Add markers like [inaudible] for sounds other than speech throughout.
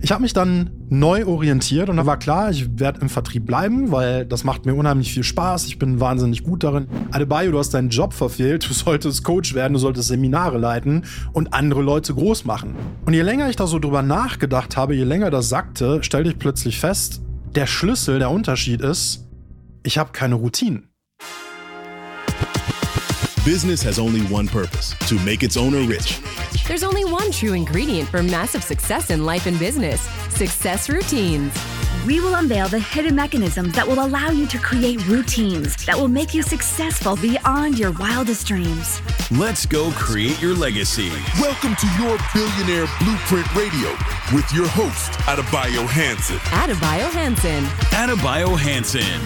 Ich habe mich dann neu orientiert und da war klar, ich werde im Vertrieb bleiben, weil das macht mir unheimlich viel Spaß. Ich bin wahnsinnig gut darin. Adebayo, du hast deinen Job verfehlt. Du solltest Coach werden, du solltest Seminare leiten und andere Leute groß machen. Und je länger ich da so drüber nachgedacht habe, je länger das sagte, stellte ich plötzlich fest, der Schlüssel, der Unterschied ist, ich habe keine Routinen. Business has only one purpose to make its owner rich. There's only one true ingredient for massive success in life and business success routines. We will unveil the hidden mechanisms that will allow you to create routines that will make you successful beyond your wildest dreams. Let's go create your legacy. Welcome to your Billionaire Blueprint Radio with your host, Adebayo Hanson. Adebayo Hansen. Adebayo Hanson.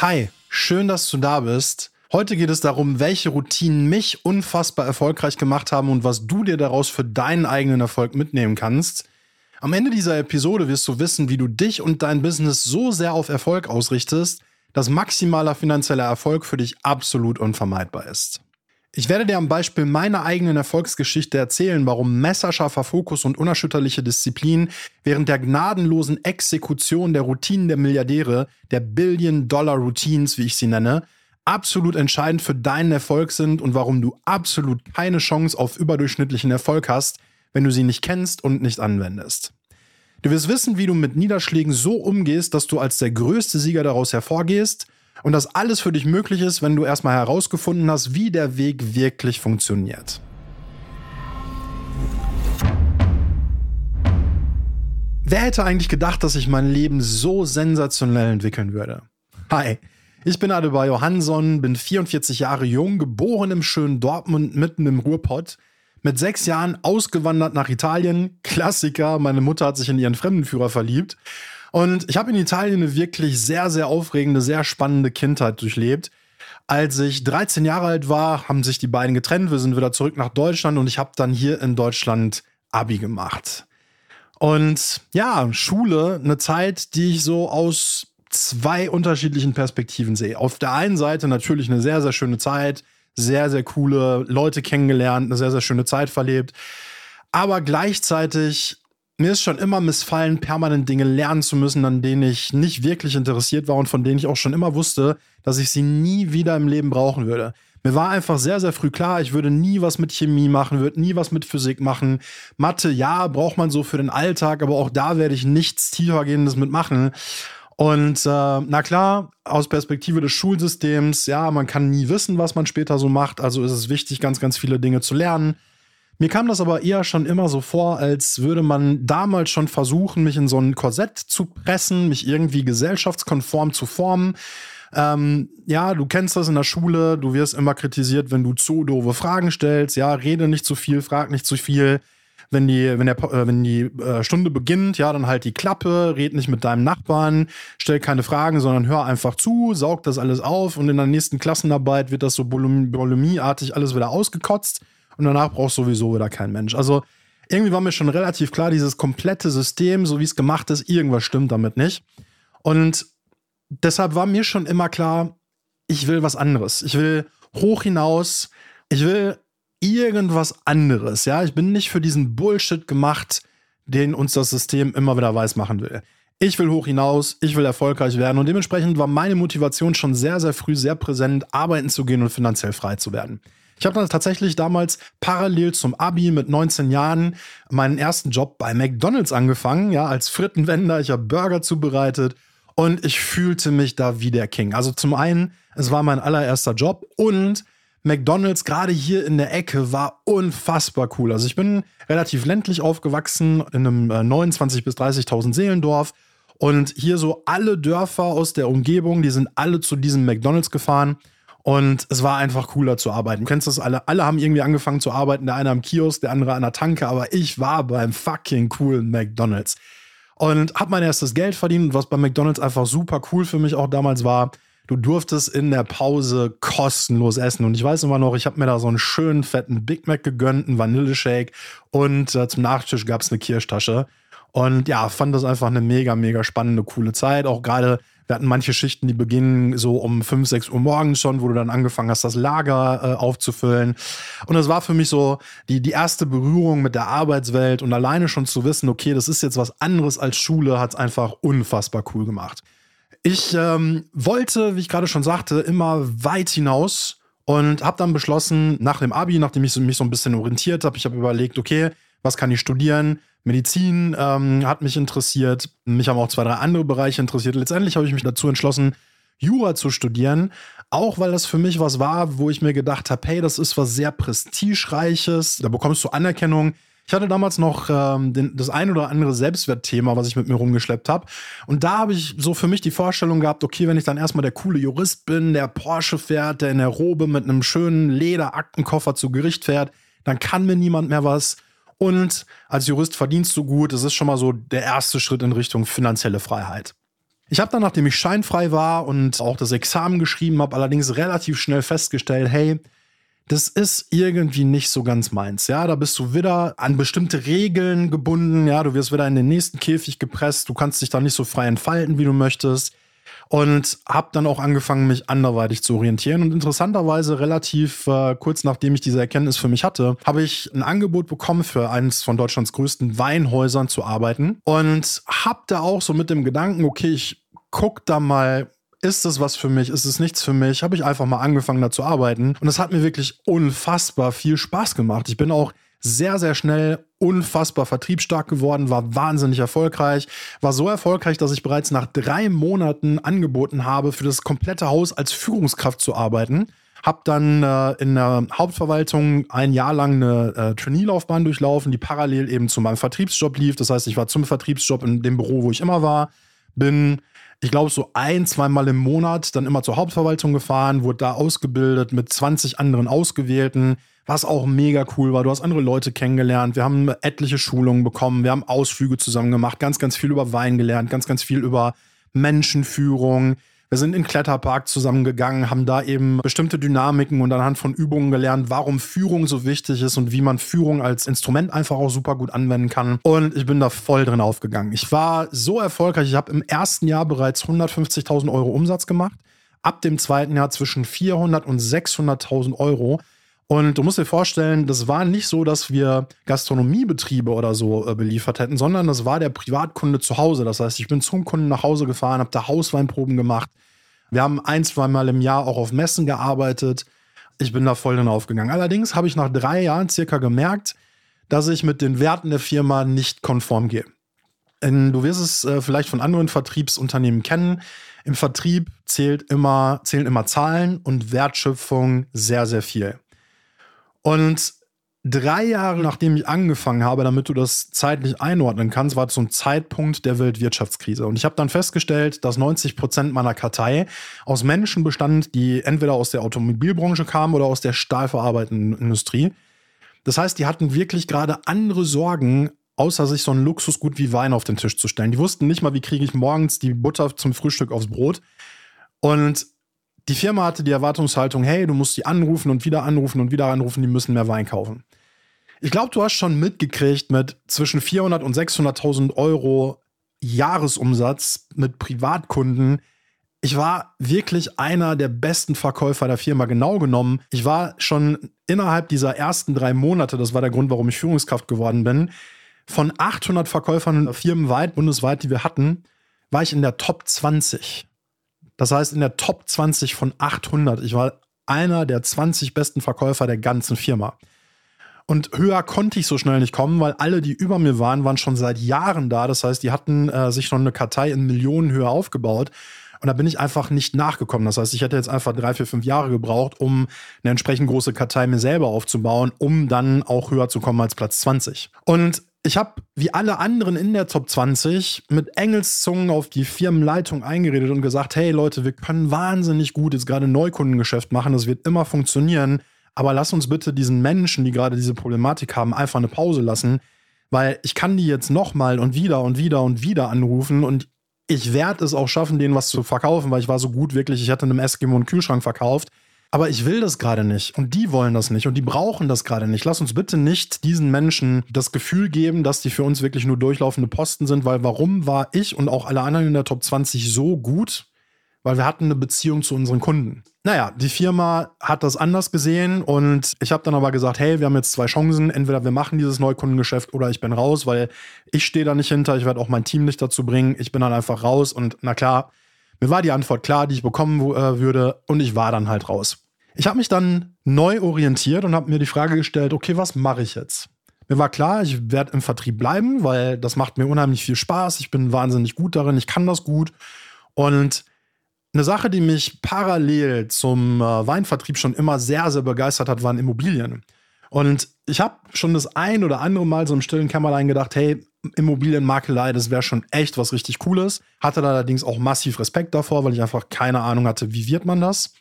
Hi, schön, dass du da bist. Heute geht es darum, welche Routinen mich unfassbar erfolgreich gemacht haben und was du dir daraus für deinen eigenen Erfolg mitnehmen kannst. Am Ende dieser Episode wirst du wissen, wie du dich und dein Business so sehr auf Erfolg ausrichtest, dass maximaler finanzieller Erfolg für dich absolut unvermeidbar ist. Ich werde dir am Beispiel meiner eigenen Erfolgsgeschichte erzählen, warum messerscharfer Fokus und unerschütterliche Disziplin während der gnadenlosen Exekution der Routinen der Milliardäre, der Billion-Dollar-Routines, wie ich sie nenne, absolut entscheidend für deinen Erfolg sind und warum du absolut keine Chance auf überdurchschnittlichen Erfolg hast, wenn du sie nicht kennst und nicht anwendest. Du wirst wissen, wie du mit Niederschlägen so umgehst, dass du als der größte Sieger daraus hervorgehst und dass alles für dich möglich ist, wenn du erstmal herausgefunden hast, wie der Weg wirklich funktioniert. Wer hätte eigentlich gedacht, dass sich mein Leben so sensationell entwickeln würde? Hi, ich bin Adebayo Hanson, bin 44 Jahre jung, geboren im schönen Dortmund mitten im Ruhrpott. Mit sechs Jahren ausgewandert nach Italien. Klassiker, meine Mutter hat sich in ihren Fremdenführer verliebt. Und ich habe in Italien eine wirklich sehr, sehr aufregende, sehr spannende Kindheit durchlebt. Als ich 13 Jahre alt war, haben sich die beiden getrennt. Wir sind wieder zurück nach Deutschland und ich habe dann hier in Deutschland Abi gemacht. Und ja, Schule, eine Zeit, die ich so aus zwei unterschiedlichen Perspektiven sehe. Auf der einen Seite natürlich eine sehr, sehr schöne Zeit, sehr, sehr coole Leute kennengelernt, eine sehr, sehr schöne Zeit verlebt. Aber gleichzeitig, mir ist schon immer missfallen, permanent Dinge lernen zu müssen, an denen ich nicht wirklich interessiert war und von denen ich auch schon immer wusste, dass ich sie nie wieder im Leben brauchen würde. Mir war einfach sehr, sehr früh klar, ich würde nie was mit Chemie machen, würde nie was mit Physik machen. Mathe, ja, braucht man so für den Alltag, aber auch da werde ich nichts tiefergehendes mitmachen. Und äh, na klar, aus Perspektive des Schulsystems, ja, man kann nie wissen, was man später so macht. Also ist es wichtig, ganz, ganz viele Dinge zu lernen. Mir kam das aber eher schon immer so vor, als würde man damals schon versuchen, mich in so ein Korsett zu pressen, mich irgendwie gesellschaftskonform zu formen. Ähm, ja, du kennst das in der Schule, du wirst immer kritisiert, wenn du zu doofe Fragen stellst. Ja, rede nicht zu viel, frag nicht zu viel wenn die, wenn der, äh, wenn die äh, Stunde beginnt, ja, dann halt die Klappe, red nicht mit deinem Nachbarn, stell keine Fragen, sondern hör einfach zu, saug das alles auf und in der nächsten Klassenarbeit wird das so bulimieartig alles wieder ausgekotzt und danach brauchst sowieso wieder kein Mensch. Also irgendwie war mir schon relativ klar, dieses komplette System, so wie es gemacht ist, irgendwas stimmt damit nicht. Und deshalb war mir schon immer klar, ich will was anderes. Ich will hoch hinaus. Ich will irgendwas anderes. Ja, ich bin nicht für diesen Bullshit gemacht, den uns das System immer wieder weiß machen will. Ich will hoch hinaus, ich will erfolgreich werden und dementsprechend war meine Motivation schon sehr, sehr früh sehr präsent, arbeiten zu gehen und finanziell frei zu werden. Ich habe dann tatsächlich damals parallel zum Abi mit 19 Jahren meinen ersten Job bei McDonald's angefangen, ja, als Frittenwender. Ich habe Burger zubereitet und ich fühlte mich da wie der King. Also zum einen, es war mein allererster Job und McDonald's gerade hier in der Ecke war unfassbar cool. Also ich bin relativ ländlich aufgewachsen in einem äh, 29 bis 30.000 Seelendorf. Und hier so alle Dörfer aus der Umgebung, die sind alle zu diesem McDonald's gefahren. Und es war einfach cooler zu arbeiten. Du kennst das alle, alle haben irgendwie angefangen zu arbeiten, der eine am Kiosk, der andere an der Tanke, aber ich war beim fucking coolen McDonald's. Und habe mein erstes Geld verdient, was bei McDonald's einfach super cool für mich auch damals war du durftest in der Pause kostenlos essen. Und ich weiß immer noch, ich habe mir da so einen schönen fetten Big Mac gegönnt, einen Vanilleshake und äh, zum Nachtisch gab es eine Kirschtasche. Und ja, fand das einfach eine mega, mega spannende, coole Zeit. Auch gerade Wir hatten manche Schichten, die beginnen so um 5, 6 Uhr morgens schon, wo du dann angefangen hast, das Lager äh, aufzufüllen. Und das war für mich so die, die erste Berührung mit der Arbeitswelt und alleine schon zu wissen, okay, das ist jetzt was anderes als Schule, hat es einfach unfassbar cool gemacht. Ich ähm, wollte, wie ich gerade schon sagte, immer weit hinaus und habe dann beschlossen, nach dem Abi, nachdem ich mich so ein bisschen orientiert habe, ich habe überlegt, okay, was kann ich studieren? Medizin ähm, hat mich interessiert. Mich haben auch zwei, drei andere Bereiche interessiert. Letztendlich habe ich mich dazu entschlossen, Jura zu studieren. Auch weil das für mich was war, wo ich mir gedacht habe, hey, das ist was sehr prestigereiches. Da bekommst du Anerkennung. Ich hatte damals noch ähm, den, das ein oder andere Selbstwertthema, was ich mit mir rumgeschleppt habe. Und da habe ich so für mich die Vorstellung gehabt, okay, wenn ich dann erstmal der coole Jurist bin, der Porsche fährt, der in der Robe mit einem schönen Lederaktenkoffer zu Gericht fährt, dann kann mir niemand mehr was. Und als Jurist verdienst du gut. Das ist schon mal so der erste Schritt in Richtung finanzielle Freiheit. Ich habe dann, nachdem ich scheinfrei war und auch das Examen geschrieben habe, allerdings relativ schnell festgestellt, hey, das ist irgendwie nicht so ganz meins. Ja, da bist du wieder an bestimmte Regeln gebunden. Ja, du wirst wieder in den nächsten Käfig gepresst. Du kannst dich da nicht so frei entfalten, wie du möchtest und habe dann auch angefangen, mich anderweitig zu orientieren. Und interessanterweise relativ äh, kurz nachdem ich diese Erkenntnis für mich hatte, habe ich ein Angebot bekommen, für eines von Deutschlands größten Weinhäusern zu arbeiten und habe da auch so mit dem Gedanken, okay, ich guck da mal ist es was für mich? Ist es nichts für mich? Habe ich einfach mal angefangen, da zu arbeiten. Und es hat mir wirklich unfassbar viel Spaß gemacht. Ich bin auch sehr, sehr schnell unfassbar vertriebsstark geworden, war wahnsinnig erfolgreich, war so erfolgreich, dass ich bereits nach drei Monaten angeboten habe, für das komplette Haus als Führungskraft zu arbeiten. Hab dann äh, in der Hauptverwaltung ein Jahr lang eine äh, Trainee-Laufbahn durchlaufen, die parallel eben zu meinem Vertriebsjob lief. Das heißt, ich war zum Vertriebsjob in dem Büro, wo ich immer war, bin ich glaube, so ein, zweimal im Monat dann immer zur Hauptverwaltung gefahren, wurde da ausgebildet mit 20 anderen Ausgewählten, was auch mega cool war. Du hast andere Leute kennengelernt. Wir haben etliche Schulungen bekommen. Wir haben Ausflüge zusammen gemacht, ganz, ganz viel über Wein gelernt, ganz, ganz viel über Menschenführung. Wir sind in Kletterpark zusammengegangen, haben da eben bestimmte Dynamiken und anhand von Übungen gelernt, warum Führung so wichtig ist und wie man Führung als Instrument einfach auch super gut anwenden kann. Und ich bin da voll drin aufgegangen. Ich war so erfolgreich. Ich habe im ersten Jahr bereits 150.000 Euro Umsatz gemacht. Ab dem zweiten Jahr zwischen 400 und 600.000 Euro. Und du musst dir vorstellen, das war nicht so, dass wir Gastronomiebetriebe oder so äh, beliefert hätten, sondern das war der Privatkunde zu Hause. Das heißt, ich bin zum Kunden nach Hause gefahren, habe da Hausweinproben gemacht. Wir haben ein, zwei Mal im Jahr auch auf Messen gearbeitet. Ich bin da voll drin aufgegangen. Allerdings habe ich nach drei Jahren circa gemerkt, dass ich mit den Werten der Firma nicht konform gehe. Du wirst es äh, vielleicht von anderen Vertriebsunternehmen kennen. Im Vertrieb zählt immer, zählen immer Zahlen und Wertschöpfung sehr, sehr viel. Und drei Jahre nachdem ich angefangen habe, damit du das zeitlich einordnen kannst, war zum Zeitpunkt der Weltwirtschaftskrise. Und ich habe dann festgestellt, dass 90 Prozent meiner Kartei aus Menschen bestand, die entweder aus der Automobilbranche kamen oder aus der stahlverarbeitenden Industrie. Das heißt, die hatten wirklich gerade andere Sorgen, außer sich so ein Luxusgut wie Wein auf den Tisch zu stellen. Die wussten nicht mal, wie kriege ich morgens die Butter zum Frühstück aufs Brot. Und die Firma hatte die Erwartungshaltung, hey, du musst die anrufen und wieder anrufen und wieder anrufen, die müssen mehr Wein kaufen. Ich glaube, du hast schon mitgekriegt mit zwischen 400 und 600.000 Euro Jahresumsatz mit Privatkunden. Ich war wirklich einer der besten Verkäufer der Firma, genau genommen. Ich war schon innerhalb dieser ersten drei Monate, das war der Grund, warum ich Führungskraft geworden bin, von 800 Verkäufern firmenweit, bundesweit, die wir hatten, war ich in der Top 20. Das heißt, in der Top 20 von 800. Ich war einer der 20 besten Verkäufer der ganzen Firma. Und höher konnte ich so schnell nicht kommen, weil alle, die über mir waren, waren schon seit Jahren da. Das heißt, die hatten äh, sich schon eine Kartei in Millionenhöhe aufgebaut. Und da bin ich einfach nicht nachgekommen. Das heißt, ich hätte jetzt einfach drei, vier, fünf Jahre gebraucht, um eine entsprechend große Kartei mir selber aufzubauen, um dann auch höher zu kommen als Platz 20. Und ich habe, wie alle anderen in der Top 20, mit Engelszungen auf die Firmenleitung eingeredet und gesagt, hey Leute, wir können wahnsinnig gut jetzt gerade Neukundengeschäft machen, das wird immer funktionieren, aber lass uns bitte diesen Menschen, die gerade diese Problematik haben, einfach eine Pause lassen, weil ich kann die jetzt nochmal und wieder und wieder und wieder anrufen und ich werde es auch schaffen, denen was zu verkaufen, weil ich war so gut wirklich, ich hatte einem Eskimo einen Kühlschrank verkauft aber ich will das gerade nicht und die wollen das nicht und die brauchen das gerade nicht. Lass uns bitte nicht diesen Menschen das Gefühl geben, dass die für uns wirklich nur durchlaufende Posten sind, weil warum war ich und auch alle anderen in der Top 20 so gut? weil wir hatten eine Beziehung zu unseren Kunden. Naja, die Firma hat das anders gesehen und ich habe dann aber gesagt, hey, wir haben jetzt zwei Chancen. Entweder wir machen dieses Neukundengeschäft oder ich bin raus, weil ich stehe da nicht hinter. Ich werde auch mein Team nicht dazu bringen. Ich bin dann einfach raus und na klar, mir war die Antwort klar, die ich bekommen äh, würde und ich war dann halt raus. Ich habe mich dann neu orientiert und habe mir die Frage gestellt, okay, was mache ich jetzt? Mir war klar, ich werde im Vertrieb bleiben, weil das macht mir unheimlich viel Spaß. Ich bin wahnsinnig gut darin, ich kann das gut. Und eine Sache, die mich parallel zum äh, Weinvertrieb schon immer sehr, sehr begeistert hat, waren Immobilien. Und ich habe schon das ein oder andere Mal so im stillen Kämmerlein gedacht, hey, Immobilienmakelei, das wäre schon echt was richtig Cooles. Hatte allerdings auch massiv Respekt davor, weil ich einfach keine Ahnung hatte, wie wird man das.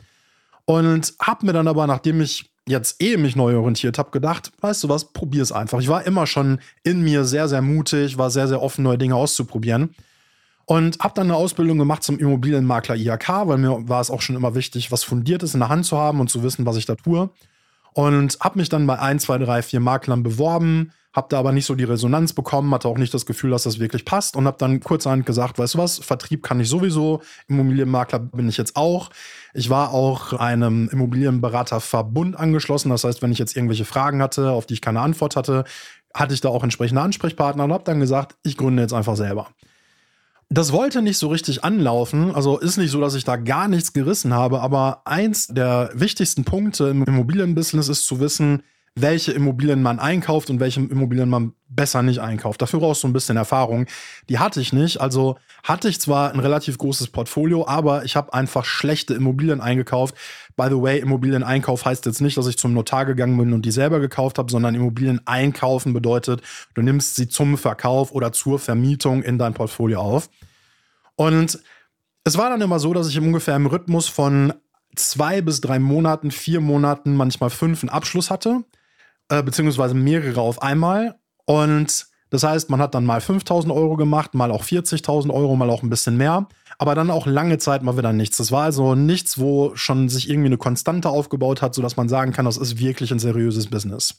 Und habe mir dann aber, nachdem ich jetzt eh mich neu orientiert habe, gedacht, weißt du was, probier es einfach. Ich war immer schon in mir sehr, sehr mutig, war sehr, sehr offen, neue Dinge auszuprobieren. Und habe dann eine Ausbildung gemacht zum Immobilienmakler IHK, weil mir war es auch schon immer wichtig, was Fundiertes in der Hand zu haben und zu wissen, was ich da tue. Und habe mich dann bei ein, zwei, drei, vier Maklern beworben, habe da aber nicht so die Resonanz bekommen, hatte auch nicht das Gefühl, dass das wirklich passt und habe dann kurzerhand gesagt, weißt du was, Vertrieb kann ich sowieso, Immobilienmakler bin ich jetzt auch. Ich war auch einem Immobilienberaterverbund angeschlossen, das heißt, wenn ich jetzt irgendwelche Fragen hatte, auf die ich keine Antwort hatte, hatte ich da auch entsprechende Ansprechpartner und habe dann gesagt, ich gründe jetzt einfach selber. Das wollte nicht so richtig anlaufen. Also ist nicht so, dass ich da gar nichts gerissen habe. Aber eins der wichtigsten Punkte im Immobilienbusiness ist zu wissen, welche Immobilien man einkauft und welche Immobilien man besser nicht einkauft. Dafür brauchst du ein bisschen Erfahrung. Die hatte ich nicht. Also hatte ich zwar ein relativ großes Portfolio, aber ich habe einfach schlechte Immobilien eingekauft. By the way, Immobilieneinkauf heißt jetzt nicht, dass ich zum Notar gegangen bin und die selber gekauft habe, sondern Immobilien einkaufen bedeutet, du nimmst sie zum Verkauf oder zur Vermietung in dein Portfolio auf. Und es war dann immer so, dass ich ungefähr im Rhythmus von zwei bis drei Monaten, vier Monaten, manchmal fünf einen Abschluss hatte äh, beziehungsweise mehrere auf einmal. Und das heißt, man hat dann mal 5000 Euro gemacht, mal auch 40.000 Euro, mal auch ein bisschen mehr, aber dann auch lange Zeit mal wieder nichts. Das war also nichts, wo schon sich irgendwie eine Konstante aufgebaut hat, sodass man sagen kann, das ist wirklich ein seriöses Business.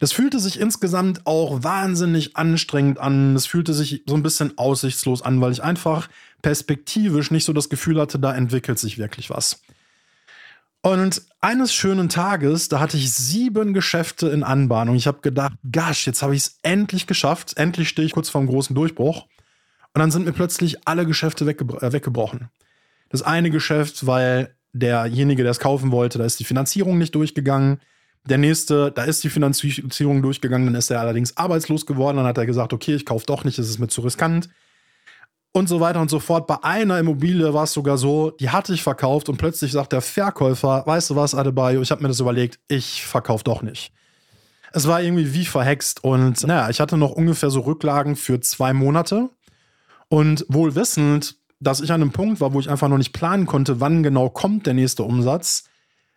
Das fühlte sich insgesamt auch wahnsinnig anstrengend an. Es fühlte sich so ein bisschen aussichtslos an, weil ich einfach perspektivisch nicht so das Gefühl hatte, da entwickelt sich wirklich was. Und eines schönen Tages, da hatte ich sieben Geschäfte in Anbahnung. Ich habe gedacht, gosh, jetzt habe ich es endlich geschafft. Endlich stehe ich kurz vor einem großen Durchbruch. Und dann sind mir plötzlich alle Geschäfte weggebro äh, weggebrochen. Das eine Geschäft, weil derjenige, der es kaufen wollte, da ist die Finanzierung nicht durchgegangen. Der nächste, da ist die Finanzierung durchgegangen, dann ist er allerdings arbeitslos geworden. Dann hat er gesagt, okay, ich kaufe doch nicht, es ist mir zu riskant und so weiter und so fort. Bei einer Immobilie war es sogar so, die hatte ich verkauft und plötzlich sagt der Verkäufer, weißt du was, Adebayo, ich habe mir das überlegt, ich verkaufe doch nicht. Es war irgendwie wie verhext und naja, ich hatte noch ungefähr so Rücklagen für zwei Monate und wohl wissend, dass ich an einem Punkt war, wo ich einfach noch nicht planen konnte, wann genau kommt der nächste Umsatz,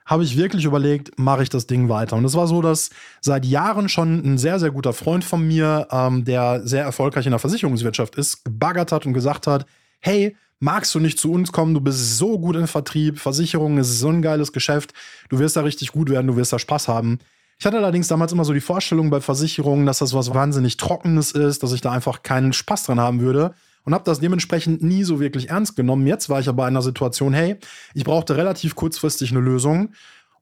habe ich wirklich überlegt, mache ich das Ding weiter. Und es war so, dass seit Jahren schon ein sehr, sehr guter Freund von mir, ähm, der sehr erfolgreich in der Versicherungswirtschaft ist, gebaggert hat und gesagt hat, hey, magst du nicht zu uns kommen? Du bist so gut im Vertrieb, Versicherung ist so ein geiles Geschäft, du wirst da richtig gut werden, du wirst da Spaß haben. Ich hatte allerdings damals immer so die Vorstellung bei Versicherungen, dass das was wahnsinnig Trockenes ist, dass ich da einfach keinen Spaß dran haben würde und habe das dementsprechend nie so wirklich ernst genommen. Jetzt war ich aber in einer Situation, hey, ich brauchte relativ kurzfristig eine Lösung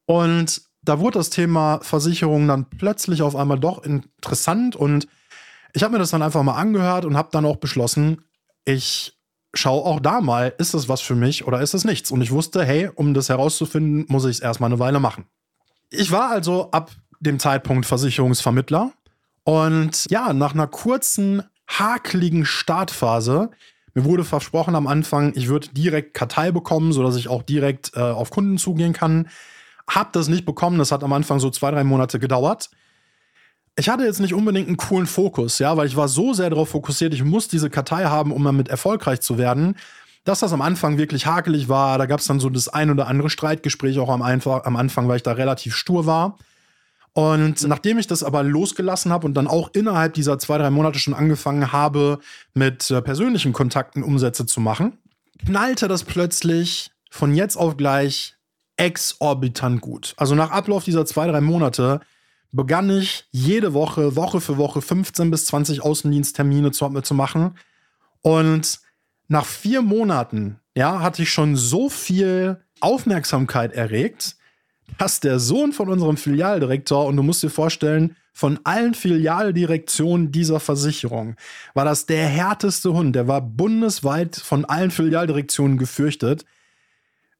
und da wurde das Thema Versicherung dann plötzlich auf einmal doch interessant und ich habe mir das dann einfach mal angehört und habe dann auch beschlossen, ich schaue auch da mal, ist das was für mich oder ist es nichts? Und ich wusste, hey, um das herauszufinden, muss ich es erstmal eine Weile machen. Ich war also ab dem Zeitpunkt Versicherungsvermittler und ja, nach einer kurzen hakeligen Startphase. Mir wurde versprochen am Anfang, ich würde direkt Kartei bekommen, sodass ich auch direkt äh, auf Kunden zugehen kann. Hab das nicht bekommen, das hat am Anfang so zwei, drei Monate gedauert. Ich hatte jetzt nicht unbedingt einen coolen Fokus, ja, weil ich war so sehr darauf fokussiert, ich muss diese Kartei haben, um damit erfolgreich zu werden, dass das am Anfang wirklich hakelig war. Da gab es dann so das ein oder andere Streitgespräch auch am, am Anfang, weil ich da relativ stur war. Und nachdem ich das aber losgelassen habe und dann auch innerhalb dieser zwei, drei Monate schon angefangen habe, mit äh, persönlichen Kontakten Umsätze zu machen, knallte das plötzlich von jetzt auf gleich exorbitant gut. Also nach Ablauf dieser zwei, drei Monate begann ich jede Woche, Woche für Woche 15 bis 20 Außendiensttermine zu, zu machen. Und nach vier Monaten ja, hatte ich schon so viel Aufmerksamkeit erregt, dass der Sohn von unserem Filialdirektor, und du musst dir vorstellen, von allen Filialdirektionen dieser Versicherung war das der härteste Hund. Der war bundesweit von allen Filialdirektionen gefürchtet.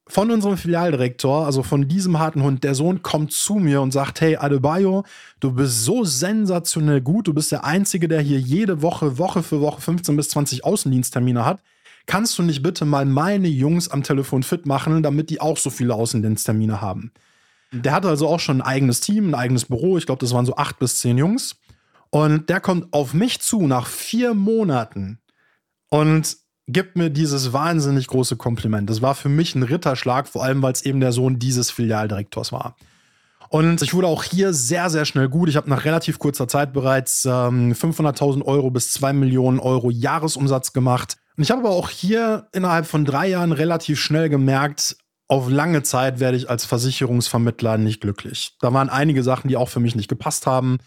Von unserem Filialdirektor, also von diesem harten Hund, der Sohn kommt zu mir und sagt: Hey, Adebayo, du bist so sensationell gut. Du bist der Einzige, der hier jede Woche, Woche für Woche 15 bis 20 Außendiensttermine hat. Kannst du nicht bitte mal meine Jungs am Telefon fit machen, damit die auch so viele Außendiensttermine haben? Der hatte also auch schon ein eigenes Team, ein eigenes Büro. Ich glaube, das waren so acht bis zehn Jungs. Und der kommt auf mich zu nach vier Monaten und gibt mir dieses wahnsinnig große Kompliment. Das war für mich ein Ritterschlag, vor allem weil es eben der Sohn dieses Filialdirektors war. Und ich wurde auch hier sehr, sehr schnell gut. Ich habe nach relativ kurzer Zeit bereits ähm, 500.000 Euro bis 2 Millionen Euro Jahresumsatz gemacht. Und ich habe aber auch hier innerhalb von drei Jahren relativ schnell gemerkt, auf lange Zeit werde ich als Versicherungsvermittler nicht glücklich. Da waren einige Sachen, die auch für mich nicht gepasst haben.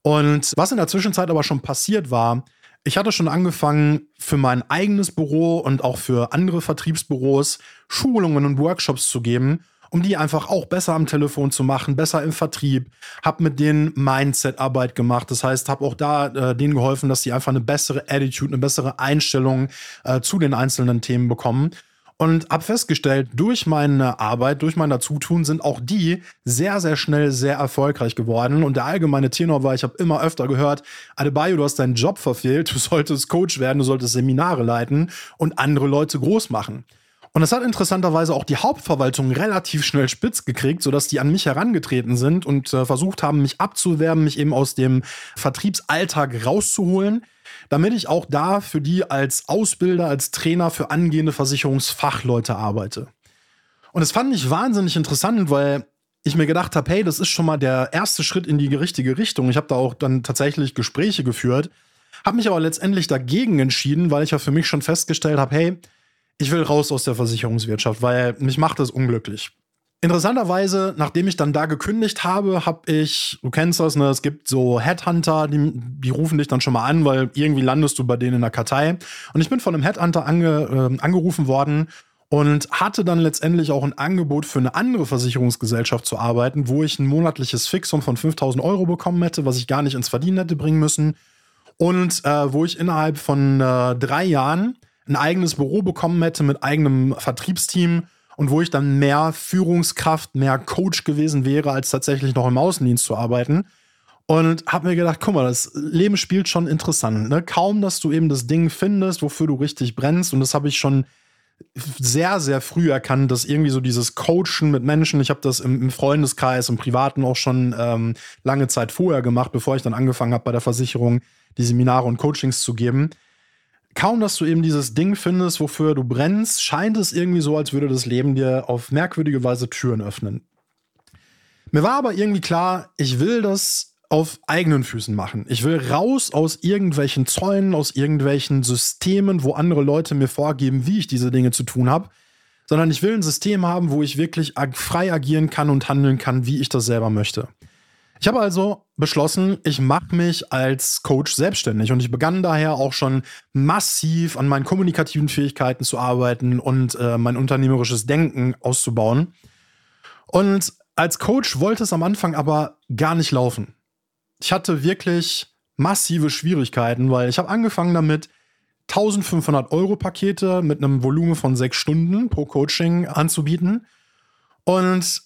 Und was in der Zwischenzeit aber schon passiert war, ich hatte schon angefangen, für mein eigenes Büro und auch für andere Vertriebsbüros Schulungen und Workshops zu geben, um die einfach auch besser am Telefon zu machen, besser im Vertrieb. Hab mit denen Mindset-Arbeit gemacht. Das heißt, habe auch da äh, denen geholfen, dass sie einfach eine bessere Attitude, eine bessere Einstellung äh, zu den einzelnen Themen bekommen. Und habe festgestellt, durch meine Arbeit, durch mein Dazutun sind auch die sehr, sehr schnell sehr erfolgreich geworden. Und der allgemeine Tenor war, ich habe immer öfter gehört, Adebayo, du hast deinen Job verfehlt, du solltest Coach werden, du solltest Seminare leiten und andere Leute groß machen. Und das hat interessanterweise auch die Hauptverwaltung relativ schnell spitz gekriegt, sodass die an mich herangetreten sind und äh, versucht haben, mich abzuwerben, mich eben aus dem Vertriebsalltag rauszuholen damit ich auch da für die als Ausbilder, als Trainer für angehende Versicherungsfachleute arbeite. Und das fand ich wahnsinnig interessant, weil ich mir gedacht habe, hey, das ist schon mal der erste Schritt in die richtige Richtung. Ich habe da auch dann tatsächlich Gespräche geführt, habe mich aber letztendlich dagegen entschieden, weil ich ja für mich schon festgestellt habe, hey, ich will raus aus der Versicherungswirtschaft, weil mich macht das unglücklich. Interessanterweise, nachdem ich dann da gekündigt habe, habe ich, du kennst das, ne, es gibt so Headhunter, die, die rufen dich dann schon mal an, weil irgendwie landest du bei denen in der Kartei. Und ich bin von einem Headhunter ange, äh, angerufen worden und hatte dann letztendlich auch ein Angebot für eine andere Versicherungsgesellschaft zu arbeiten, wo ich ein monatliches Fixum von 5000 Euro bekommen hätte, was ich gar nicht ins Verdienen hätte bringen müssen. Und äh, wo ich innerhalb von äh, drei Jahren ein eigenes Büro bekommen hätte mit eigenem Vertriebsteam und wo ich dann mehr Führungskraft, mehr Coach gewesen wäre, als tatsächlich noch im Außendienst zu arbeiten. Und habe mir gedacht, guck mal, das Leben spielt schon interessant. Ne? Kaum, dass du eben das Ding findest, wofür du richtig brennst. Und das habe ich schon sehr, sehr früh erkannt, dass irgendwie so dieses Coachen mit Menschen, ich habe das im, im, Freundeskreis, im Privaten auch schon ähm, lange Zeit vorher gemacht, bevor ich dann angefangen habe bei der Versicherung, die Seminare und Coachings zu geben kaum, dass du eben dieses Ding findest, wofür du brennst, scheint es irgendwie so, als würde das Leben dir auf merkwürdige Weise Türen öffnen. Mir war aber irgendwie klar, ich will das auf eigenen Füßen machen. Ich will raus aus irgendwelchen Zäunen, aus irgendwelchen Systemen, wo andere Leute mir vorgeben, wie ich diese Dinge zu tun habe, sondern ich will ein System haben, wo ich wirklich frei agieren kann und handeln kann, wie ich das selber möchte. Ich habe also beschlossen, ich mache mich als Coach selbstständig und ich begann daher auch schon massiv an meinen kommunikativen Fähigkeiten zu arbeiten und äh, mein unternehmerisches Denken auszubauen. Und als Coach wollte es am Anfang aber gar nicht laufen. Ich hatte wirklich massive Schwierigkeiten, weil ich habe angefangen damit, 1500 Euro Pakete mit einem Volumen von sechs Stunden pro Coaching anzubieten. Und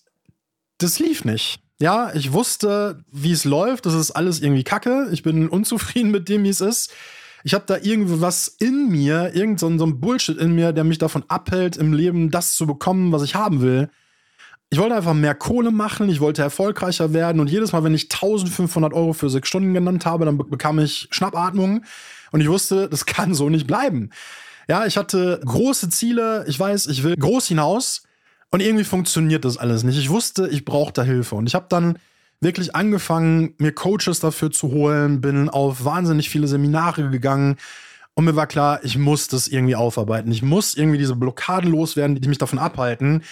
das lief nicht. Ja, ich wusste, wie es läuft. Das ist alles irgendwie kacke. Ich bin unzufrieden mit dem, wie es ist. Ich habe da irgendwas in mir, irgend so, ein Bullshit in mir, der mich davon abhält, im Leben das zu bekommen, was ich haben will. Ich wollte einfach mehr Kohle machen, ich wollte erfolgreicher werden und jedes Mal, wenn ich 1500 Euro für sechs Stunden genannt habe, dann bekam ich Schnappatmung und ich wusste, das [laughs] kann so nicht bleiben. Ja, ich hatte große Ziele, ich weiß, ich will groß hinaus und irgendwie funktioniert das alles nicht. Ich wusste, ich brauche da Hilfe. Und ich habe dann wirklich angefangen, mir Coaches dafür zu holen, bin auf wahnsinnig viele Seminare gegangen. Und mir war klar, ich muss das irgendwie aufarbeiten. Ich muss irgendwie diese Blockaden loswerden, die mich davon abhalten,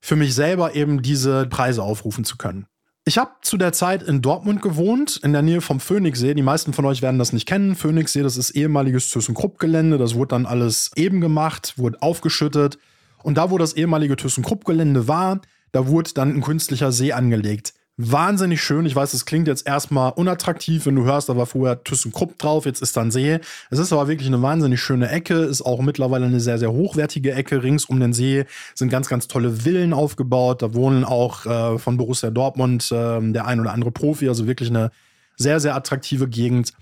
für mich selber eben diese Preise aufrufen zu können. Ich habe zu der Zeit in Dortmund gewohnt, in der Nähe vom Phoenixsee. Die meisten von euch werden das nicht kennen. Phoenixsee, das ist ehemaliges ThyssenKrupp-Gelände. Das wurde dann alles eben gemacht, wurde aufgeschüttet. Und da, wo das ehemalige ThyssenKrupp-Gelände war, da wurde dann ein künstlicher See angelegt wahnsinnig schön. Ich weiß, es klingt jetzt erstmal unattraktiv, wenn du hörst, da war vorher ThyssenKrupp drauf, jetzt ist dann See. Es ist aber wirklich eine wahnsinnig schöne Ecke, ist auch mittlerweile eine sehr, sehr hochwertige Ecke. Rings um den See sind ganz, ganz tolle Villen aufgebaut. Da wohnen auch äh, von Borussia Dortmund äh, der ein oder andere Profi, also wirklich eine sehr, sehr attraktive Gegend.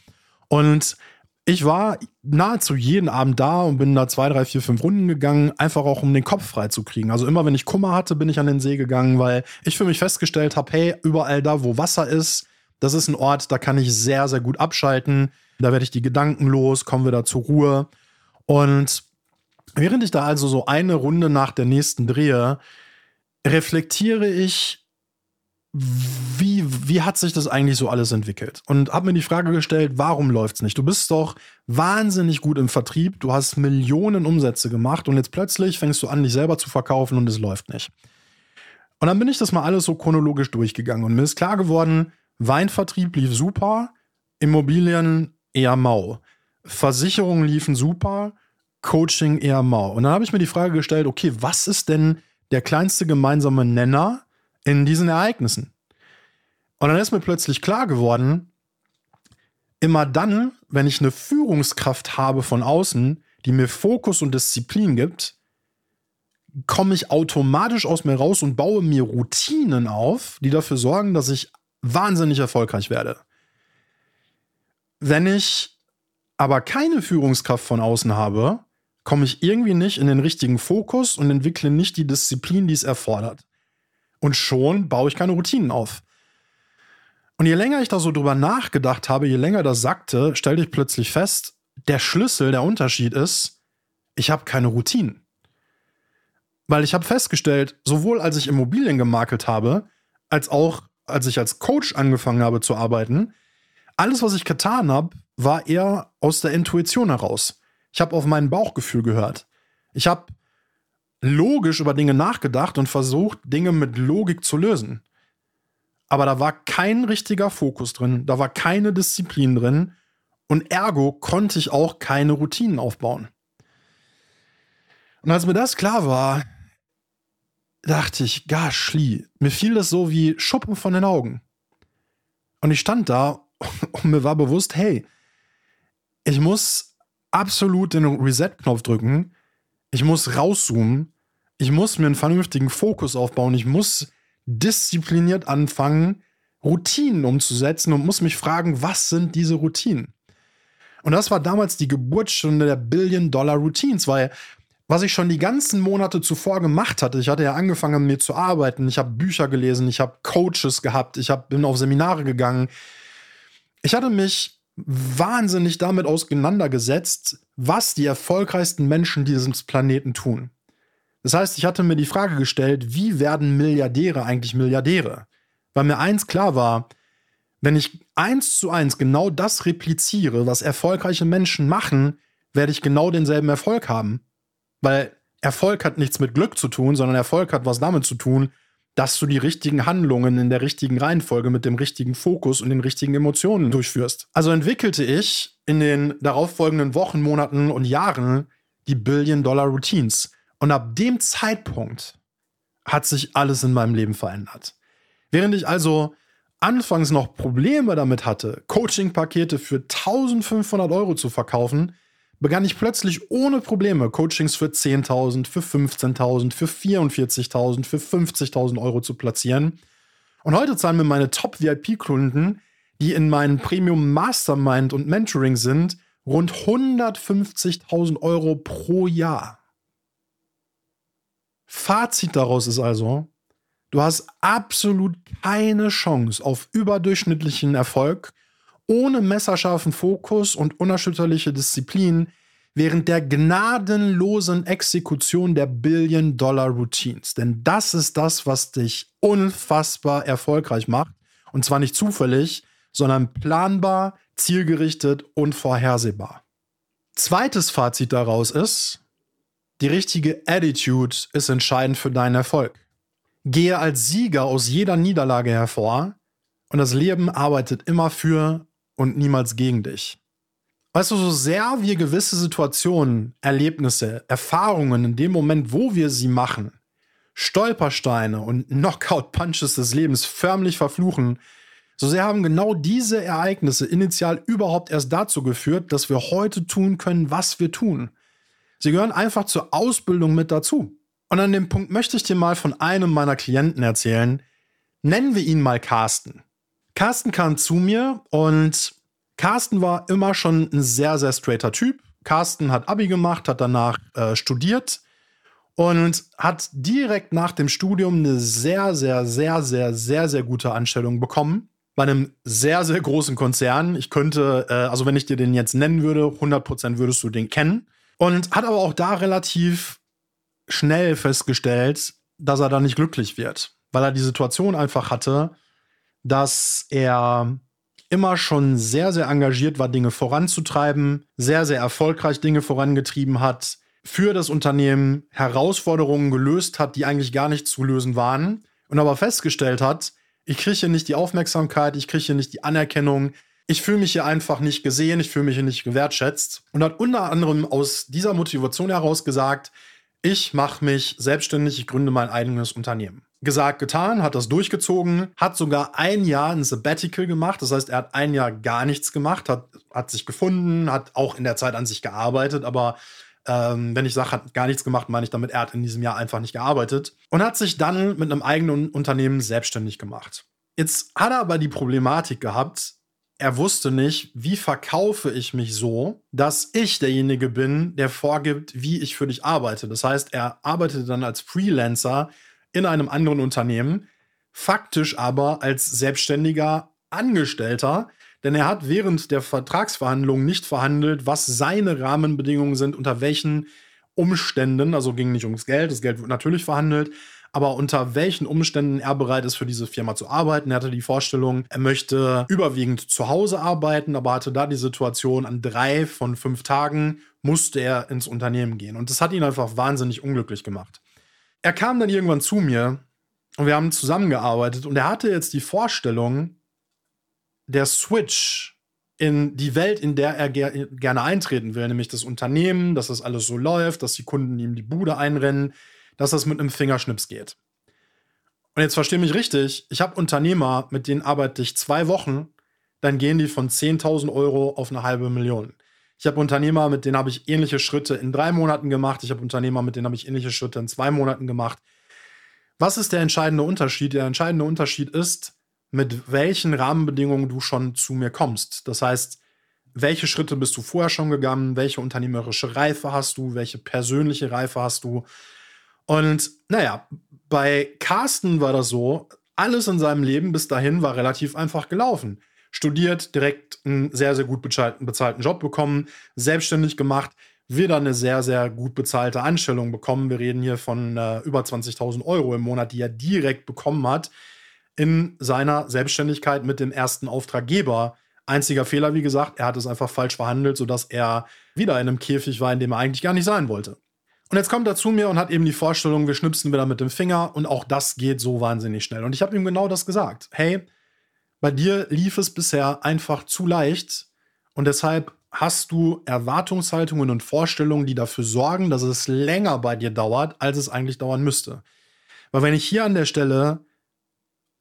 Und ich war nahezu jeden Abend da und bin da zwei, drei, vier, fünf Runden gegangen, einfach auch um den Kopf frei zu kriegen. Also immer wenn ich Kummer hatte, bin ich an den See gegangen, weil ich für mich festgestellt habe, hey, überall da, wo Wasser ist, das ist ein Ort, da kann ich sehr, sehr gut abschalten. Da werde ich die Gedanken los, kommen wir da zur Ruhe. Und während ich da also so eine Runde nach der nächsten drehe, reflektiere ich wie, wie hat sich das eigentlich so alles entwickelt? Und habe mir die Frage gestellt, warum läuft es nicht? Du bist doch wahnsinnig gut im Vertrieb, du hast Millionen Umsätze gemacht und jetzt plötzlich fängst du an, dich selber zu verkaufen und es läuft nicht. Und dann bin ich das mal alles so chronologisch durchgegangen und mir ist klar geworden, Weinvertrieb lief super, Immobilien eher mau, Versicherungen liefen super, Coaching eher mau. Und dann habe ich mir die Frage gestellt, okay, was ist denn der kleinste gemeinsame Nenner in diesen Ereignissen. Und dann ist mir plötzlich klar geworden, immer dann, wenn ich eine Führungskraft habe von außen, die mir Fokus und Disziplin gibt, komme ich automatisch aus mir raus und baue mir Routinen auf, die dafür sorgen, dass ich wahnsinnig erfolgreich werde. Wenn ich aber keine Führungskraft von außen habe, komme ich irgendwie nicht in den richtigen Fokus und entwickle nicht die Disziplin, die es erfordert. Und schon baue ich keine Routinen auf. Und je länger ich da so drüber nachgedacht habe, je länger das sagte, stellte ich plötzlich fest, der Schlüssel, der Unterschied ist, ich habe keine Routinen. Weil ich habe festgestellt, sowohl als ich Immobilien gemakelt habe, als auch als ich als Coach angefangen habe zu arbeiten, alles, was ich getan habe, war eher aus der Intuition heraus. Ich habe auf mein Bauchgefühl gehört. Ich habe logisch über Dinge nachgedacht und versucht, Dinge mit Logik zu lösen. Aber da war kein richtiger Fokus drin, da war keine Disziplin drin und ergo konnte ich auch keine Routinen aufbauen. Und als mir das klar war, dachte ich, Gashli, mir fiel das so wie Schuppen von den Augen. Und ich stand da [laughs] und mir war bewusst, hey, ich muss absolut den Reset-Knopf drücken ich muss rauszoomen. Ich muss mir einen vernünftigen Fokus aufbauen. Ich muss diszipliniert anfangen, Routinen umzusetzen und muss mich fragen, was sind diese Routinen? Und das war damals die Geburtsstunde der Billion-Dollar-Routines, weil was ich schon die ganzen Monate zuvor gemacht hatte, ich hatte ja angefangen, an mir zu arbeiten, ich habe Bücher gelesen, ich habe Coaches gehabt, ich hab, bin auf Seminare gegangen. Ich hatte mich wahnsinnig damit auseinandergesetzt, was die erfolgreichsten Menschen dieses Planeten tun. Das heißt, ich hatte mir die Frage gestellt, wie werden Milliardäre eigentlich Milliardäre? Weil mir eins klar war, wenn ich eins zu eins genau das repliziere, was erfolgreiche Menschen machen, werde ich genau denselben Erfolg haben. Weil Erfolg hat nichts mit Glück zu tun, sondern Erfolg hat was damit zu tun, dass du die richtigen Handlungen in der richtigen Reihenfolge mit dem richtigen Fokus und den richtigen Emotionen durchführst. Also entwickelte ich in den darauffolgenden Wochen, Monaten und Jahren die Billion-Dollar-Routines. Und ab dem Zeitpunkt hat sich alles in meinem Leben verändert. Während ich also anfangs noch Probleme damit hatte, Coaching-Pakete für 1500 Euro zu verkaufen, begann ich plötzlich ohne Probleme Coachings für 10.000, für 15.000, für 44.000, für 50.000 Euro zu platzieren. Und heute zahlen mir meine Top-VIP-Kunden, die in meinem Premium Mastermind und Mentoring sind, rund 150.000 Euro pro Jahr. Fazit daraus ist also, du hast absolut keine Chance auf überdurchschnittlichen Erfolg ohne messerscharfen Fokus und unerschütterliche Disziplin während der gnadenlosen Exekution der Billion-Dollar-Routines. Denn das ist das, was dich unfassbar erfolgreich macht. Und zwar nicht zufällig, sondern planbar, zielgerichtet und vorhersehbar. Zweites Fazit daraus ist, die richtige Attitude ist entscheidend für deinen Erfolg. Gehe als Sieger aus jeder Niederlage hervor und das Leben arbeitet immer für und niemals gegen dich. Weißt du, so sehr wir gewisse Situationen, Erlebnisse, Erfahrungen in dem Moment, wo wir sie machen, Stolpersteine und Knockout-Punches des Lebens förmlich verfluchen, so sehr haben genau diese Ereignisse initial überhaupt erst dazu geführt, dass wir heute tun können, was wir tun. Sie gehören einfach zur Ausbildung mit dazu. Und an dem Punkt möchte ich dir mal von einem meiner Klienten erzählen. Nennen wir ihn mal Carsten. Carsten kam zu mir und Carsten war immer schon ein sehr, sehr straighter Typ. Carsten hat Abi gemacht, hat danach äh, studiert und hat direkt nach dem Studium eine sehr, sehr, sehr, sehr, sehr, sehr gute Anstellung bekommen. Bei einem sehr, sehr großen Konzern. Ich könnte, äh, also wenn ich dir den jetzt nennen würde, 100% würdest du den kennen. Und hat aber auch da relativ schnell festgestellt, dass er da nicht glücklich wird. Weil er die Situation einfach hatte, dass er immer schon sehr, sehr engagiert war, Dinge voranzutreiben, sehr, sehr erfolgreich Dinge vorangetrieben hat, für das Unternehmen Herausforderungen gelöst hat, die eigentlich gar nicht zu lösen waren und aber festgestellt hat, ich kriege hier nicht die Aufmerksamkeit, ich kriege hier nicht die Anerkennung, ich fühle mich hier einfach nicht gesehen, ich fühle mich hier nicht gewertschätzt und hat unter anderem aus dieser Motivation heraus gesagt, ich mache mich selbstständig, ich gründe mein eigenes Unternehmen. Gesagt, getan, hat das durchgezogen, hat sogar ein Jahr ein Sabbatical gemacht. Das heißt, er hat ein Jahr gar nichts gemacht, hat, hat sich gefunden, hat auch in der Zeit an sich gearbeitet, aber ähm, wenn ich sage, hat gar nichts gemacht, meine ich damit, er hat in diesem Jahr einfach nicht gearbeitet und hat sich dann mit einem eigenen Unternehmen selbstständig gemacht. Jetzt hat er aber die Problematik gehabt, er wusste nicht, wie verkaufe ich mich so, dass ich derjenige bin, der vorgibt, wie ich für dich arbeite. Das heißt, er arbeitete dann als Freelancer in einem anderen Unternehmen, faktisch aber als selbstständiger Angestellter, denn er hat während der Vertragsverhandlungen nicht verhandelt, was seine Rahmenbedingungen sind, unter welchen Umständen, also ging nicht ums Geld, das Geld wird natürlich verhandelt, aber unter welchen Umständen er bereit ist, für diese Firma zu arbeiten. Er hatte die Vorstellung, er möchte überwiegend zu Hause arbeiten, aber hatte da die Situation, an drei von fünf Tagen musste er ins Unternehmen gehen. Und das hat ihn einfach wahnsinnig unglücklich gemacht. Er kam dann irgendwann zu mir und wir haben zusammengearbeitet und er hatte jetzt die Vorstellung, der Switch in die Welt, in der er ger gerne eintreten will, nämlich das Unternehmen, dass das alles so läuft, dass die Kunden ihm die Bude einrennen, dass das mit einem Fingerschnips geht. Und jetzt verstehe mich richtig, ich habe Unternehmer, mit denen arbeite ich zwei Wochen, dann gehen die von 10.000 Euro auf eine halbe Million. Ich habe Unternehmer, mit denen habe ich ähnliche Schritte in drei Monaten gemacht. Ich habe Unternehmer, mit denen habe ich ähnliche Schritte in zwei Monaten gemacht. Was ist der entscheidende Unterschied? Der entscheidende Unterschied ist, mit welchen Rahmenbedingungen du schon zu mir kommst. Das heißt, welche Schritte bist du vorher schon gegangen? Welche unternehmerische Reife hast du? Welche persönliche Reife hast du? Und naja, bei Carsten war das so, alles in seinem Leben bis dahin war relativ einfach gelaufen. Studiert, direkt einen sehr, sehr gut bezahlten, Job bekommen, selbstständig gemacht, wieder eine sehr, sehr gut bezahlte Anstellung bekommen. Wir reden hier von äh, über 20.000 Euro im Monat, die er direkt bekommen hat in seiner Selbstständigkeit mit dem ersten Auftraggeber. Einziger Fehler, wie gesagt, er hat es einfach falsch verhandelt, sodass er wieder in einem Käfig war, in dem er eigentlich gar nicht sein wollte. Und jetzt kommt er zu mir und hat eben die Vorstellung, wir schnipsen wieder mit dem Finger und auch das geht so wahnsinnig schnell. Und ich habe ihm genau das gesagt. Hey, bei dir lief es bisher einfach zu leicht und deshalb hast du Erwartungshaltungen und Vorstellungen, die dafür sorgen, dass es länger bei dir dauert, als es eigentlich dauern müsste. Weil wenn ich hier an der Stelle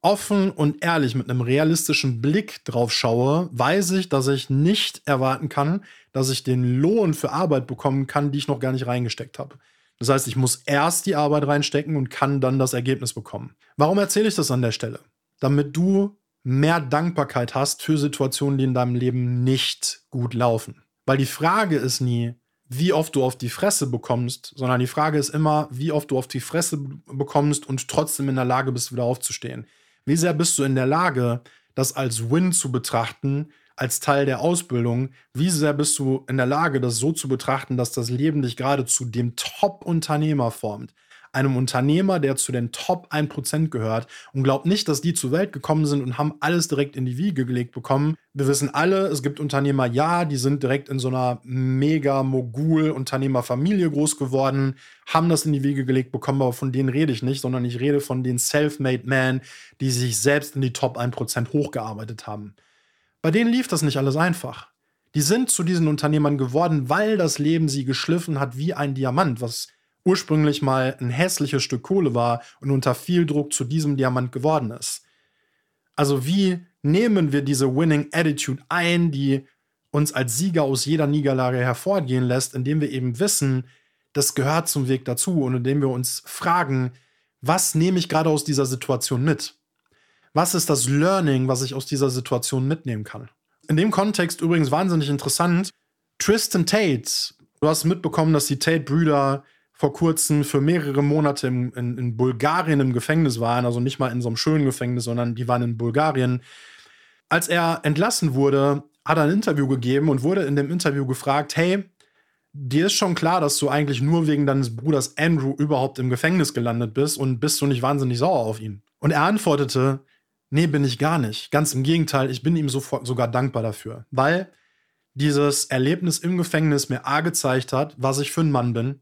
offen und ehrlich mit einem realistischen Blick drauf schaue, weiß ich, dass ich nicht erwarten kann, dass ich den Lohn für Arbeit bekommen kann, die ich noch gar nicht reingesteckt habe. Das heißt, ich muss erst die Arbeit reinstecken und kann dann das Ergebnis bekommen. Warum erzähle ich das an der Stelle? Damit du mehr Dankbarkeit hast für Situationen, die in deinem Leben nicht gut laufen. Weil die Frage ist nie, wie oft du auf die Fresse bekommst, sondern die Frage ist immer, wie oft du auf die Fresse bekommst und trotzdem in der Lage bist, wieder aufzustehen. Wie sehr bist du in der Lage, das als Win zu betrachten, als Teil der Ausbildung? Wie sehr bist du in der Lage, das so zu betrachten, dass das Leben dich gerade zu dem Top-Unternehmer formt? Einem Unternehmer, der zu den Top 1% gehört und glaubt nicht, dass die zur Welt gekommen sind und haben alles direkt in die Wiege gelegt bekommen. Wir wissen alle, es gibt Unternehmer, ja, die sind direkt in so einer mega Mogul-Unternehmerfamilie groß geworden, haben das in die Wiege gelegt bekommen, aber von denen rede ich nicht, sondern ich rede von den Self-Made Men, die sich selbst in die Top 1% hochgearbeitet haben. Bei denen lief das nicht alles einfach. Die sind zu diesen Unternehmern geworden, weil das Leben sie geschliffen hat wie ein Diamant, was ursprünglich mal ein hässliches Stück Kohle war und unter viel Druck zu diesem Diamant geworden ist. Also wie nehmen wir diese Winning Attitude ein, die uns als Sieger aus jeder Niederlage hervorgehen lässt, indem wir eben wissen, das gehört zum Weg dazu und indem wir uns fragen, was nehme ich gerade aus dieser Situation mit? Was ist das Learning, was ich aus dieser Situation mitnehmen kann? In dem Kontext übrigens wahnsinnig interessant. Tristan Tate, du hast mitbekommen, dass die Tate-Brüder vor kurzem für mehrere Monate in, in, in, Bulgarien im Gefängnis waren, also nicht mal in so einem schönen Gefängnis, sondern die waren in Bulgarien. Als er entlassen wurde, hat er ein Interview gegeben und wurde in dem Interview gefragt, hey, dir ist schon klar, dass du eigentlich nur wegen deines Bruders Andrew überhaupt im Gefängnis gelandet bist und bist du nicht wahnsinnig sauer auf ihn? Und er antwortete, nee, bin ich gar nicht. Ganz im Gegenteil, ich bin ihm sofort sogar dankbar dafür, weil dieses Erlebnis im Gefängnis mir A gezeigt hat, was ich für ein Mann bin,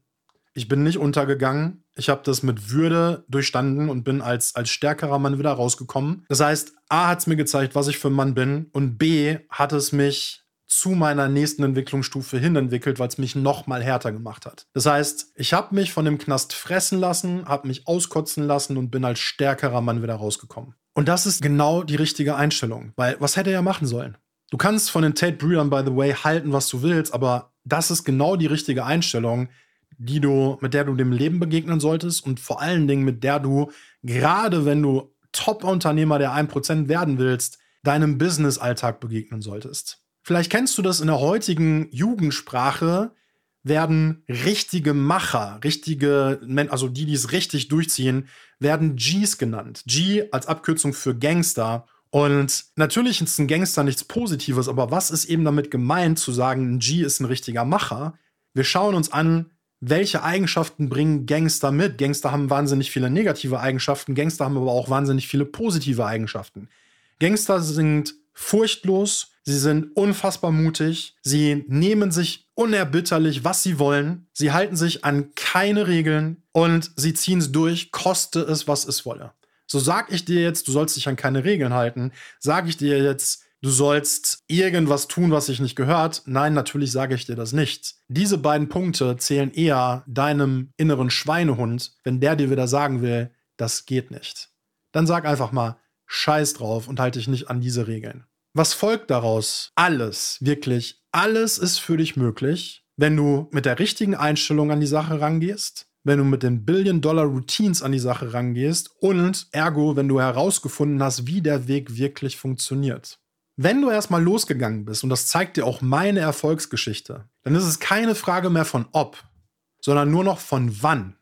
ich bin nicht untergegangen. Ich habe das mit Würde durchstanden und bin als, als stärkerer Mann wieder rausgekommen. Das heißt, A hat es mir gezeigt, was ich für ein Mann bin und B hat es mich zu meiner nächsten Entwicklungsstufe hin entwickelt, weil es mich noch mal härter gemacht hat. Das heißt, ich habe mich von dem Knast fressen lassen, habe mich auskotzen lassen und bin als stärkerer Mann wieder rausgekommen. Und das ist genau die richtige Einstellung, weil was hätte er machen sollen? Du kannst von den Tate-Brüdern, by the way, halten, was du willst, aber das ist genau die richtige Einstellung, die du, mit der du dem Leben begegnen solltest und vor allen Dingen mit der du, gerade wenn du Top-Unternehmer der 1% werden willst, deinem Business-Alltag begegnen solltest. Vielleicht kennst du das in der heutigen Jugendsprache, werden richtige Macher, richtige, also die, die es richtig durchziehen, werden Gs genannt. G als Abkürzung für Gangster. Und natürlich ist ein Gangster nichts Positives, aber was ist eben damit gemeint, zu sagen, ein G ist ein richtiger Macher? Wir schauen uns an, welche Eigenschaften bringen Gangster mit? Gangster haben wahnsinnig viele negative Eigenschaften, Gangster haben aber auch wahnsinnig viele positive Eigenschaften. Gangster sind furchtlos, sie sind unfassbar mutig, sie nehmen sich unerbitterlich, was sie wollen, sie halten sich an keine Regeln und sie ziehen es durch, koste es, was es wolle. So sag ich dir jetzt, du sollst dich an keine Regeln halten, sag ich dir jetzt, du sollst irgendwas tun, was sich nicht gehört. Nein, natürlich sage ich dir das nicht. Diese beiden Punkte zählen eher deinem inneren Schweinehund, wenn der dir wieder sagen will, das geht nicht. Dann sag einfach mal, scheiß drauf und halte dich nicht an diese Regeln. Was folgt daraus? Alles, wirklich, alles ist für dich möglich, wenn du mit der richtigen Einstellung an die Sache rangehst, wenn du mit den Billion-Dollar-Routines an die Sache rangehst und ergo, wenn du herausgefunden hast, wie der Weg wirklich funktioniert. Wenn du erstmal losgegangen bist, und das zeigt dir auch meine Erfolgsgeschichte, dann ist es keine Frage mehr von ob, sondern nur noch von wann.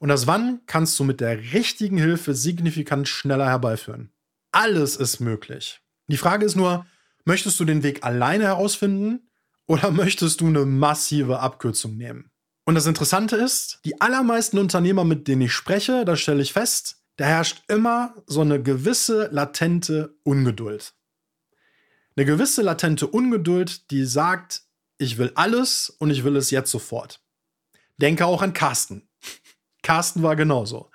Und das wann kannst du mit der richtigen Hilfe signifikant schneller herbeiführen. Alles ist möglich. Die Frage ist nur, möchtest du den Weg alleine herausfinden oder möchtest du eine massive Abkürzung nehmen? Und das Interessante ist, die allermeisten Unternehmer, mit denen ich spreche, da stelle ich fest, da herrscht immer so eine gewisse latente Ungeduld eine gewisse latente Ungeduld, die sagt, ich will alles und ich will es jetzt sofort. Denke auch an Carsten. Carsten war genauso.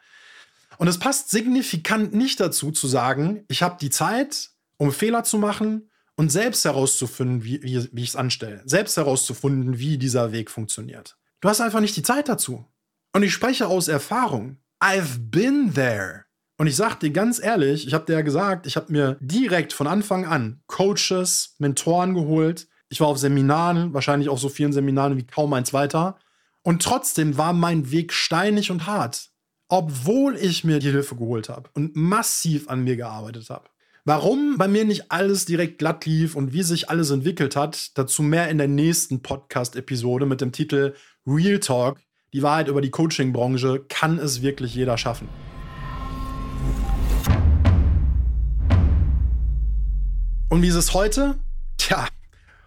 Und es passt signifikant nicht dazu zu sagen, ich habe die Zeit, um Fehler zu machen und selbst herauszufinden, wie, wie, wie ich es anstelle. Selbst herauszufinden, wie dieser Weg funktioniert. Du hast einfach nicht die Zeit dazu. Und ich spreche aus Erfahrung. I've been there. Und ich sag dir ganz ehrlich, ich habe dir ja gesagt, ich habe mir direkt von Anfang an Coaches, Mentoren geholt. Ich war auf Seminaren, wahrscheinlich auf so vielen Seminaren wie kaum eins weiter. Und trotzdem war mein Weg steinig und hart, obwohl ich mir die Hilfe geholt habe und massiv an mir gearbeitet habe. Warum bei mir nicht alles direkt glatt lief und wie sich alles entwickelt hat, dazu mehr in der nächsten Podcast-Episode mit dem Titel Real Talk. Die Wahrheit über die Coaching-Branche kann es wirklich jeder schaffen. Und wie ist es heute? Tja,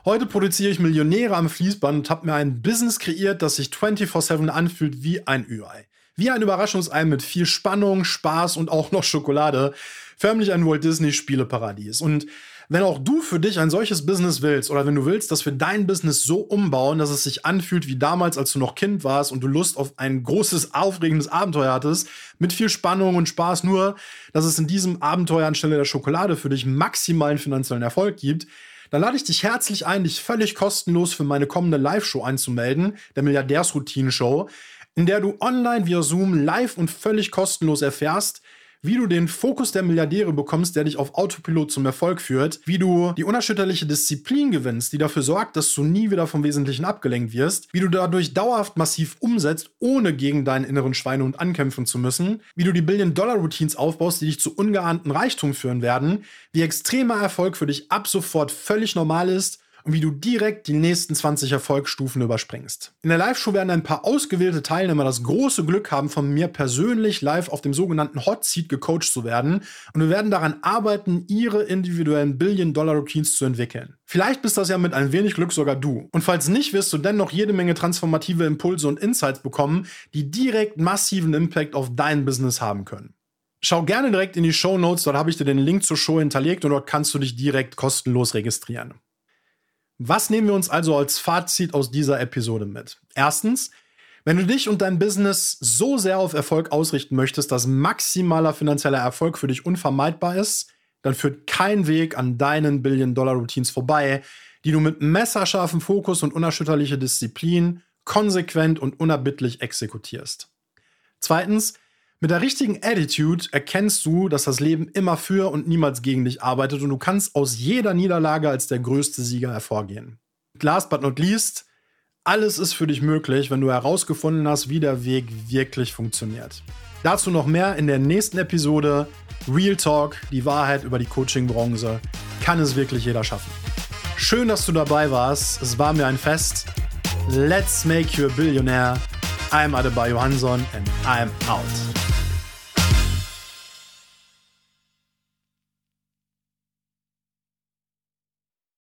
heute produziere ich Millionäre am Fließband und habe mir ein Business kreiert, das sich 24/7 anfühlt wie ein Ü-Ei. Wie ein Überraschungsei mit viel Spannung, Spaß und auch noch Schokolade. Förmlich ein Walt Disney Spieleparadies. Und wenn auch du für dich ein solches Business willst oder wenn du willst, dass wir dein Business so umbauen, dass es sich anfühlt wie damals, als du noch Kind warst und du Lust auf ein großes, aufregendes Abenteuer hattest, mit viel Spannung und Spaß, nur dass es in diesem Abenteuer anstelle der Schokolade für dich maximalen finanziellen Erfolg gibt, dann lade ich dich herzlich ein, dich völlig kostenlos für meine kommende Live-Show anzumelden, der Milliardärsroutinen-Show, in der du online via Zoom live und völlig kostenlos erfährst, wie du den Fokus der Milliardäre bekommst, der dich auf Autopilot zum Erfolg führt, wie du die unerschütterliche Disziplin gewinnst, die dafür sorgt, dass du nie wieder vom Wesentlichen abgelenkt wirst, wie du dadurch dauerhaft massiv umsetzt, ohne gegen deinen inneren Schweinehund ankämpfen zu müssen, wie du die Billion-Dollar-Routines aufbaust, die dich zu ungeahnten Reichtum führen werden, wie extremer Erfolg für dich ab sofort völlig normal ist und wie du direkt die nächsten 20 Erfolgsstufen überspringst. In der Live-Show werden ein paar ausgewählte Teilnehmer das große Glück haben, von mir persönlich live auf dem sogenannten Hot Seat gecoacht zu werden und wir werden daran arbeiten, ihre individuellen Billion-Dollar-Routines zu entwickeln. Vielleicht bist das ja mit ein wenig Glück sogar du. Und falls nicht, wirst du dennoch jede Menge transformative Impulse und Insights bekommen, die direkt massiven Impact auf dein Business haben können. Schau gerne direkt in die Show Notes, dort habe ich dir den Link zur Show hinterlegt und dort kannst du dich direkt kostenlos registrieren. Was nehmen wir uns also als Fazit aus dieser Episode mit? Erstens, wenn du dich und dein Business so sehr auf Erfolg ausrichten möchtest, dass maximaler finanzieller Erfolg für dich unvermeidbar ist, dann führt kein Weg an deinen Billion-Dollar-Routines vorbei, die du mit messerscharfem Fokus und unerschütterlicher Disziplin konsequent und unerbittlich exekutierst. Zweitens, mit der richtigen Attitude erkennst du, dass das Leben immer für und niemals gegen dich arbeitet und du kannst aus jeder Niederlage als der größte Sieger hervorgehen. Last but not least, alles ist für dich möglich, wenn du herausgefunden hast, wie der Weg wirklich funktioniert. Dazu noch mehr in der nächsten Episode. Real Talk, die Wahrheit über die Coaching-Branche. Kann es wirklich jeder schaffen. Schön, dass du dabei warst. Es war mir ein Fest. Let's make you a billionaire. I'm Adebayo Hanson and I'm out.